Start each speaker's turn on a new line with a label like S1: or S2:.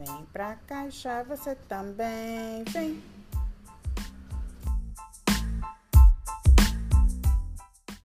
S1: Vem pra caixa, você também vem.